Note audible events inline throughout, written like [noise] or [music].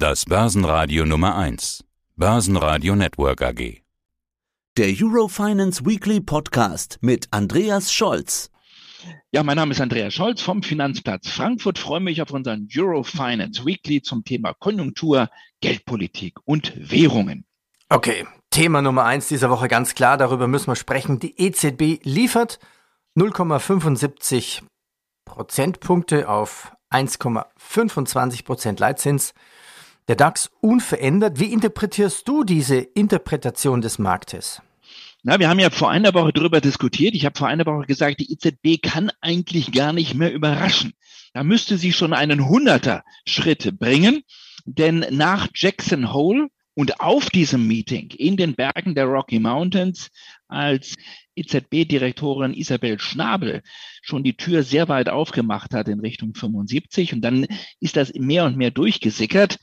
Das Börsenradio Nummer 1. Börsenradio Network AG. Der Eurofinance Weekly Podcast mit Andreas Scholz. Ja, mein Name ist Andreas Scholz vom Finanzplatz Frankfurt. Freue mich auf unseren Eurofinance Weekly zum Thema Konjunktur, Geldpolitik und Währungen. Okay, Thema Nummer eins dieser Woche ganz klar, darüber müssen wir sprechen. Die EZB liefert 0,75 Prozentpunkte auf 1,25 Prozent Leitzins. Der DAX unverändert. Wie interpretierst du diese Interpretation des Marktes? Na, wir haben ja vor einer Woche darüber diskutiert. Ich habe vor einer Woche gesagt, die EZB kann eigentlich gar nicht mehr überraschen. Da müsste sie schon einen Hunderter Schritt bringen. Denn nach Jackson Hole und auf diesem Meeting in den Bergen der Rocky Mountains, als EZB-Direktorin Isabel Schnabel schon die Tür sehr weit aufgemacht hat in Richtung 75 und dann ist das mehr und mehr durchgesickert,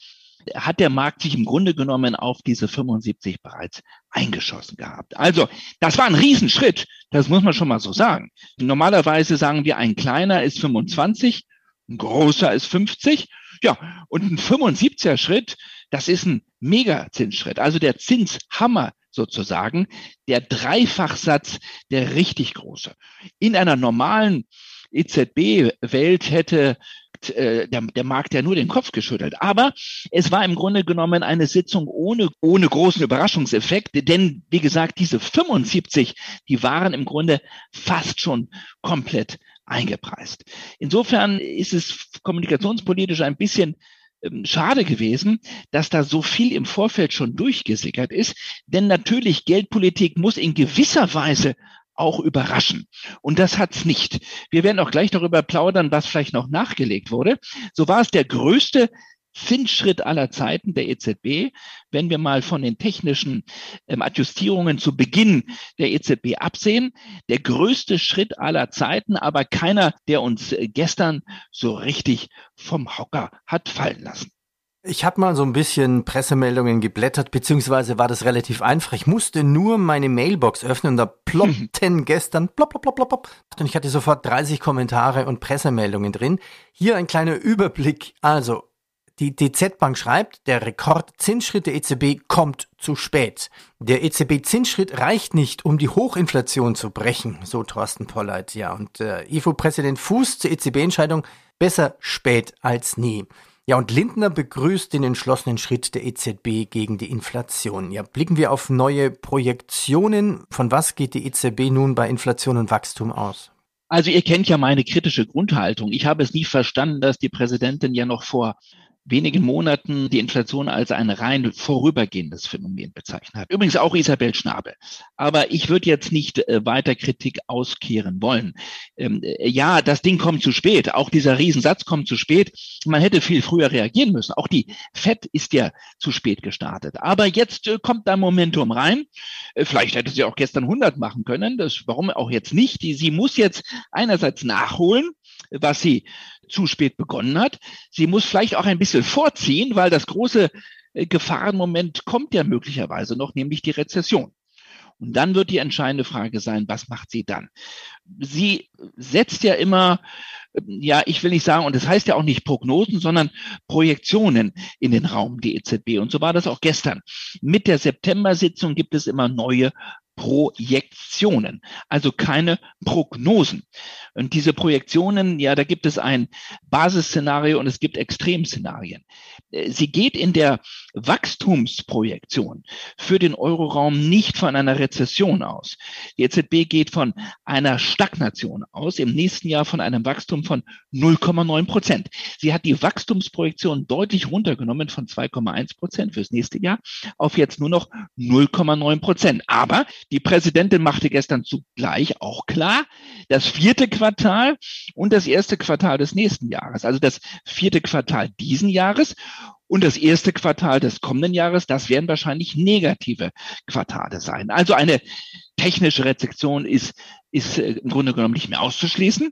hat der Markt sich im Grunde genommen auf diese 75 bereits eingeschossen gehabt. Also, das war ein Riesenschritt. Das muss man schon mal so sagen. Normalerweise sagen wir, ein kleiner ist 25, ein großer ist 50. Ja, und ein 75er Schritt, das ist ein Megazinsschritt. Also der Zinshammer sozusagen, der Dreifachsatz, der richtig große. In einer normalen EZB-Welt hätte äh, der, der Markt ja nur den Kopf geschüttelt. Aber es war im Grunde genommen eine Sitzung ohne, ohne großen Überraschungseffekt, denn wie gesagt, diese 75, die waren im Grunde fast schon komplett eingepreist. Insofern ist es kommunikationspolitisch ein bisschen ähm, schade gewesen, dass da so viel im Vorfeld schon durchgesickert ist. Denn natürlich, Geldpolitik muss in gewisser Weise auch überraschen. Und das hat's nicht. Wir werden auch gleich darüber plaudern, was vielleicht noch nachgelegt wurde. So war es der größte Zinsschritt aller Zeiten der EZB, wenn wir mal von den technischen ähm, Adjustierungen zu Beginn der EZB absehen. Der größte Schritt aller Zeiten, aber keiner, der uns äh, gestern so richtig vom Hocker hat fallen lassen. Ich habe mal so ein bisschen Pressemeldungen geblättert, beziehungsweise war das relativ einfach. Ich musste nur meine Mailbox öffnen und da [laughs] ploppten gestern plopp, plopp, plopp, plopp. Und ich hatte sofort 30 Kommentare und Pressemeldungen drin. Hier ein kleiner Überblick. Also, die DZ Bank schreibt, der Rekordzinsschritt der EZB kommt zu spät. Der EZB-Zinsschritt reicht nicht, um die Hochinflation zu brechen, so Thorsten Polleit. Ja, und äh, IFO-Präsident Fuß zur EZB-Entscheidung, besser spät als nie. Ja, und Lindner begrüßt den entschlossenen Schritt der EZB gegen die Inflation. Ja, blicken wir auf neue Projektionen. Von was geht die EZB nun bei Inflation und Wachstum aus? Also ihr kennt ja meine kritische Grundhaltung. Ich habe es nie verstanden, dass die Präsidentin ja noch vor wenigen Monaten die Inflation als ein rein vorübergehendes Phänomen bezeichnet hat. Übrigens auch Isabel Schnabel. Aber ich würde jetzt nicht äh, weiter Kritik auskehren wollen. Ähm, äh, ja, das Ding kommt zu spät. Auch dieser Riesensatz kommt zu spät. Man hätte viel früher reagieren müssen. Auch die FED ist ja zu spät gestartet. Aber jetzt äh, kommt da Momentum rein. Vielleicht hätte sie auch gestern 100 machen können. Das, warum auch jetzt nicht? Sie muss jetzt einerseits nachholen, was sie zu spät begonnen hat. Sie muss vielleicht auch ein bisschen vorziehen, weil das große äh, Gefahrenmoment kommt ja möglicherweise noch, nämlich die Rezession. Und dann wird die entscheidende Frage sein, was macht sie dann? Sie setzt ja immer, äh, ja, ich will nicht sagen, und das heißt ja auch nicht Prognosen, sondern Projektionen in den Raum, die EZB. Und so war das auch gestern. Mit der September-Sitzung gibt es immer neue Projektionen, also keine Prognosen. Und diese Projektionen, ja, da gibt es ein Basisszenario und es gibt Extremszenarien. Äh, sie geht in der Wachstumsprojektion für den Euroraum nicht von einer Rezession aus. Die EZB geht von einer Stagnation aus, im nächsten Jahr von einem Wachstum von 0,9 Prozent. Sie hat die Wachstumsprojektion deutlich runtergenommen von 2,1 Prozent fürs nächste Jahr auf jetzt nur noch 0,9 Prozent. Aber die Präsidentin machte gestern zugleich auch klar, das vierte Quartal und das erste Quartal des nächsten Jahres, also das vierte Quartal diesen Jahres und das erste Quartal des kommenden Jahres, das werden wahrscheinlich negative Quartale sein. Also eine technische Rezession ist, ist äh, im Grunde genommen nicht mehr auszuschließen.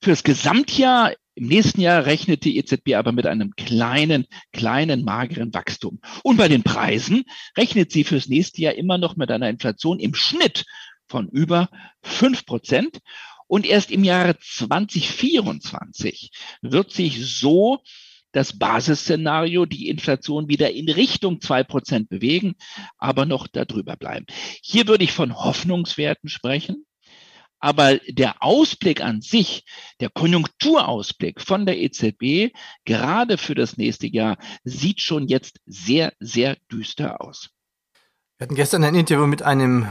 Fürs Gesamtjahr im nächsten Jahr rechnet die EZB aber mit einem kleinen, kleinen, mageren Wachstum. Und bei den Preisen rechnet sie fürs nächste Jahr immer noch mit einer Inflation im Schnitt von über fünf Prozent. Und erst im Jahre 2024 wird sich so das Basisszenario, die Inflation wieder in Richtung zwei Prozent bewegen, aber noch darüber bleiben. Hier würde ich von Hoffnungswerten sprechen. Aber der Ausblick an sich, der Konjunkturausblick von der EZB, gerade für das nächste Jahr, sieht schon jetzt sehr, sehr düster aus. Wir hatten gestern ein Interview mit einem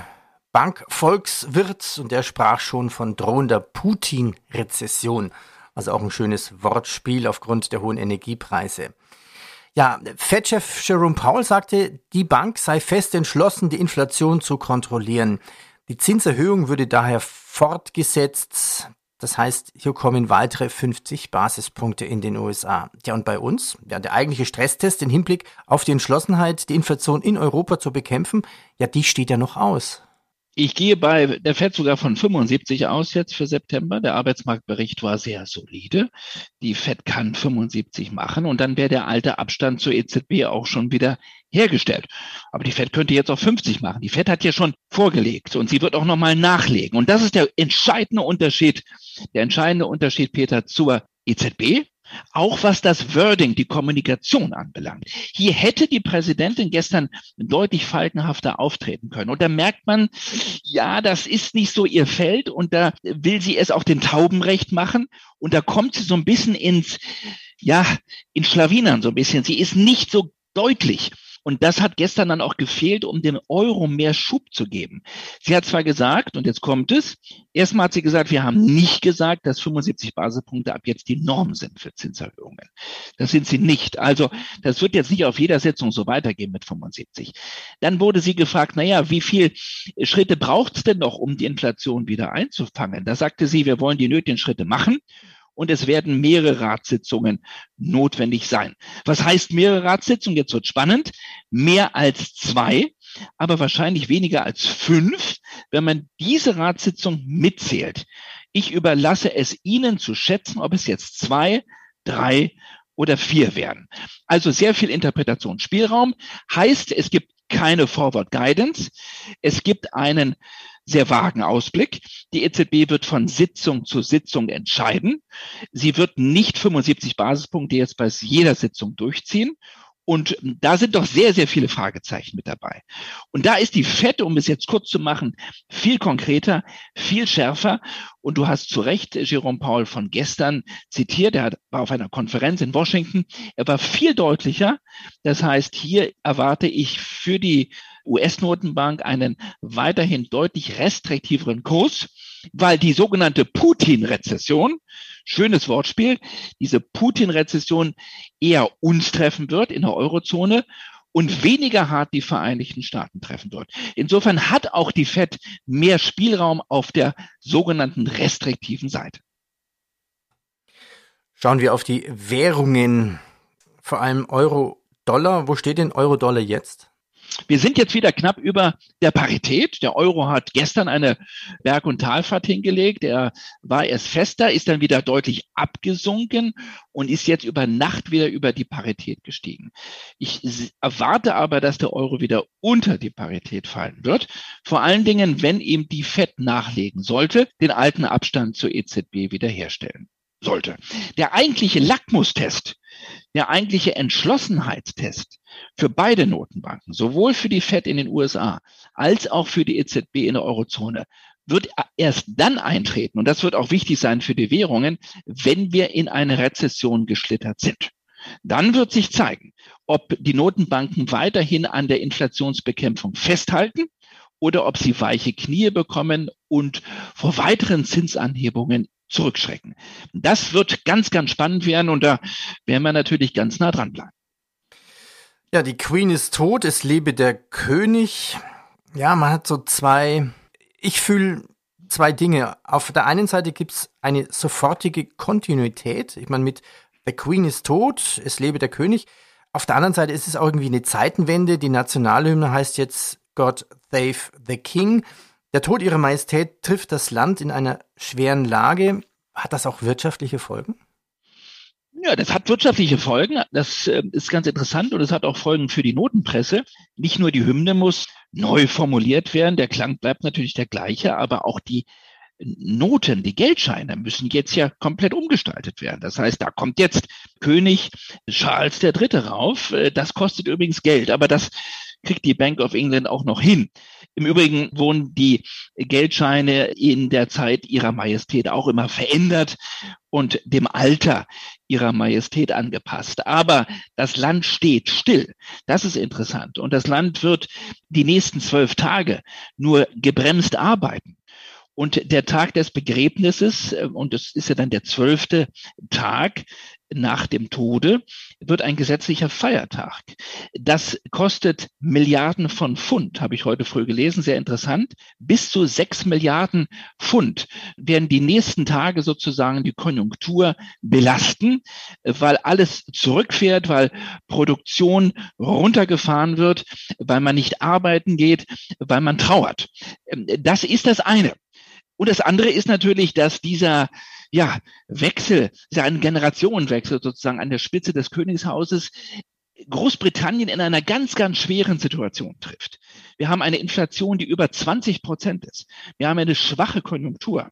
Bankvolkswirt und der sprach schon von drohender Putin-Rezession. Also auch ein schönes Wortspiel aufgrund der hohen Energiepreise. Ja, Fed-Chef Jerome Powell sagte, die Bank sei fest entschlossen, die Inflation zu kontrollieren. Die Zinserhöhung würde daher fortgesetzt. Das heißt, hier kommen weitere 50 Basispunkte in den USA. Ja, und bei uns, ja, der eigentliche Stresstest im Hinblick auf die Entschlossenheit, die Inflation in Europa zu bekämpfen, ja, die steht ja noch aus. Ich gehe bei der FED sogar von 75 aus jetzt für September. Der Arbeitsmarktbericht war sehr solide. Die FED kann 75 machen und dann wäre der alte Abstand zur EZB auch schon wieder hergestellt. Aber die FED könnte jetzt auch 50 machen. Die FED hat ja schon vorgelegt und sie wird auch nochmal nachlegen. Und das ist der entscheidende Unterschied, der entscheidende Unterschied, Peter, zur EZB auch was das Wording, die Kommunikation anbelangt. Hier hätte die Präsidentin gestern deutlich faltenhafter auftreten können. Und da merkt man, ja, das ist nicht so ihr Feld und da will sie es auch den Taubenrecht machen. Und da kommt sie so ein bisschen ins, ja, in Schlawinern so ein bisschen. Sie ist nicht so deutlich. Und das hat gestern dann auch gefehlt, um dem Euro mehr Schub zu geben. Sie hat zwar gesagt, und jetzt kommt es, erstmal hat sie gesagt, wir haben nicht gesagt, dass 75 Basispunkte ab jetzt die Norm sind für Zinserhöhungen. Das sind sie nicht. Also das wird jetzt nicht auf jeder Sitzung so weitergehen mit 75. Dann wurde sie gefragt, naja, wie viel Schritte braucht es denn noch, um die Inflation wieder einzufangen? Da sagte sie, wir wollen die nötigen Schritte machen und es werden mehrere Ratssitzungen notwendig sein. Was heißt mehrere Ratssitzungen? Jetzt wird spannend. Mehr als zwei, aber wahrscheinlich weniger als fünf, wenn man diese Ratssitzung mitzählt. Ich überlasse es Ihnen zu schätzen, ob es jetzt zwei, drei oder vier werden. Also sehr viel Interpretationsspielraum. Heißt, es gibt keine Forward Guidance. Es gibt einen sehr vagen Ausblick. Die EZB wird von Sitzung zu Sitzung entscheiden. Sie wird nicht 75 Basispunkte jetzt bei jeder Sitzung durchziehen. Und da sind doch sehr, sehr viele Fragezeichen mit dabei. Und da ist die FED, um es jetzt kurz zu machen, viel konkreter, viel schärfer. Und du hast zu Recht Jerome Paul von gestern zitiert. Er war auf einer Konferenz in Washington. Er war viel deutlicher. Das heißt, hier erwarte ich für die US-Notenbank einen weiterhin deutlich restriktiveren Kurs, weil die sogenannte Putin-Rezession, schönes Wortspiel, diese Putin-Rezession eher uns treffen wird in der Eurozone und weniger hart die Vereinigten Staaten treffen wird. Insofern hat auch die Fed mehr Spielraum auf der sogenannten restriktiven Seite. Schauen wir auf die Währungen, vor allem Euro-Dollar. Wo steht denn Euro-Dollar jetzt? Wir sind jetzt wieder knapp über der Parität. Der Euro hat gestern eine Berg- und Talfahrt hingelegt. Er war erst fester, ist dann wieder deutlich abgesunken und ist jetzt über Nacht wieder über die Parität gestiegen. Ich erwarte aber, dass der Euro wieder unter die Parität fallen wird. Vor allen Dingen, wenn ihm die FED nachlegen sollte, den alten Abstand zur EZB wiederherstellen sollte. Der eigentliche Lackmustest, der eigentliche Entschlossenheitstest für beide Notenbanken, sowohl für die Fed in den USA als auch für die EZB in der Eurozone, wird erst dann eintreten, und das wird auch wichtig sein für die Währungen, wenn wir in eine Rezession geschlittert sind. Dann wird sich zeigen, ob die Notenbanken weiterhin an der Inflationsbekämpfung festhalten oder ob sie weiche Knie bekommen und vor weiteren Zinsanhebungen zurückschrecken. Das wird ganz, ganz spannend werden und da werden wir natürlich ganz nah dran bleiben. Ja, die Queen ist tot, es lebe der König. Ja, man hat so zwei, ich fühle zwei Dinge. Auf der einen Seite gibt's eine sofortige Kontinuität. Ich meine, mit The Queen ist tot, es lebe der König. Auf der anderen Seite ist es auch irgendwie eine Zeitenwende. Die Nationalhymne heißt jetzt God Save the King. Der Tod ihrer Majestät trifft das Land in einer schweren Lage. Hat das auch wirtschaftliche Folgen? Ja, das hat wirtschaftliche Folgen. Das äh, ist ganz interessant und es hat auch Folgen für die Notenpresse. Nicht nur die Hymne muss neu formuliert werden, der Klang bleibt natürlich der gleiche, aber auch die Noten, die Geldscheine müssen jetzt ja komplett umgestaltet werden. Das heißt, da kommt jetzt König Charles III. rauf. Äh, das kostet übrigens Geld, aber das kriegt die Bank of England auch noch hin. Im Übrigen wurden die Geldscheine in der Zeit ihrer Majestät auch immer verändert und dem Alter ihrer Majestät angepasst. Aber das Land steht still. Das ist interessant. Und das Land wird die nächsten zwölf Tage nur gebremst arbeiten. Und der Tag des Begräbnisses, äh, und das ist ja dann der zwölfte Tag nach dem Tode, wird ein gesetzlicher Feiertag. Das kostet Milliarden von Pfund, habe ich heute früh gelesen, sehr interessant. Bis zu sechs Milliarden Pfund werden die nächsten Tage sozusagen die Konjunktur belasten, weil alles zurückfährt, weil Produktion runtergefahren wird, weil man nicht arbeiten geht, weil man trauert. Das ist das eine. Und das andere ist natürlich, dass dieser ja, Wechsel, ja ein Generationenwechsel sozusagen an der Spitze des Königshauses Großbritannien in einer ganz, ganz schweren Situation trifft. Wir haben eine Inflation, die über 20 Prozent ist. Wir haben eine schwache Konjunktur.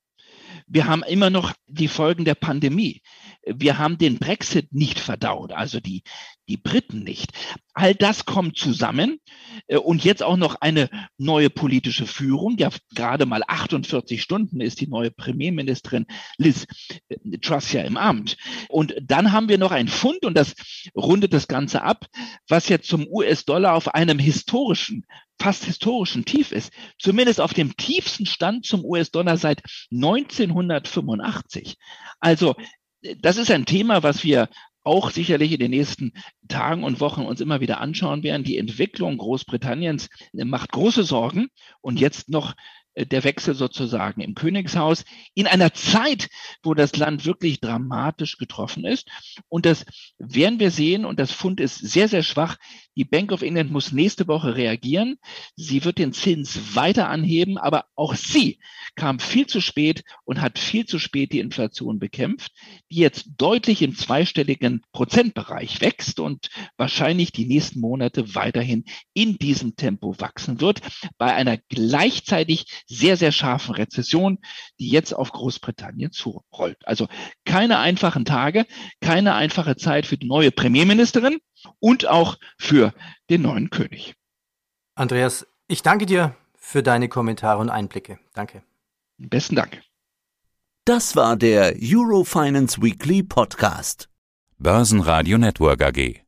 Wir haben immer noch die Folgen der Pandemie. Wir haben den Brexit nicht verdaut, also die, die Briten nicht. All das kommt zusammen äh, und jetzt auch noch eine neue politische Führung. Ja, gerade mal 48 Stunden ist die neue Premierministerin Liz äh, Truss ja im Amt. Und dann haben wir noch ein Fund und das rundet das Ganze ab, was jetzt zum US-Dollar auf einem historischen fast historischen Tief ist, zumindest auf dem tiefsten Stand zum US-Dollar seit 1985. Also das ist ein Thema, was wir auch sicherlich in den nächsten Tagen und Wochen uns immer wieder anschauen werden. Die Entwicklung Großbritanniens macht große Sorgen und jetzt noch äh, der Wechsel sozusagen im Königshaus in einer Zeit, wo das Land wirklich dramatisch getroffen ist. Und das werden wir sehen. Und das Fund ist sehr, sehr schwach. Die Bank of England muss nächste Woche reagieren. Sie wird den Zins weiter anheben, aber auch sie kam viel zu spät und hat viel zu spät die Inflation bekämpft, die jetzt deutlich im zweistelligen Prozentbereich wächst und wahrscheinlich die nächsten Monate weiterhin in diesem Tempo wachsen wird, bei einer gleichzeitig sehr, sehr scharfen Rezession, die jetzt auf Großbritannien zurollt. Also keine einfachen Tage, keine einfache Zeit für die neue Premierministerin und auch für den neuen König. Andreas, ich danke dir für deine Kommentare und Einblicke. Danke. Besten Dank. Das war der Eurofinance Weekly Podcast. Börsenradio Network AG.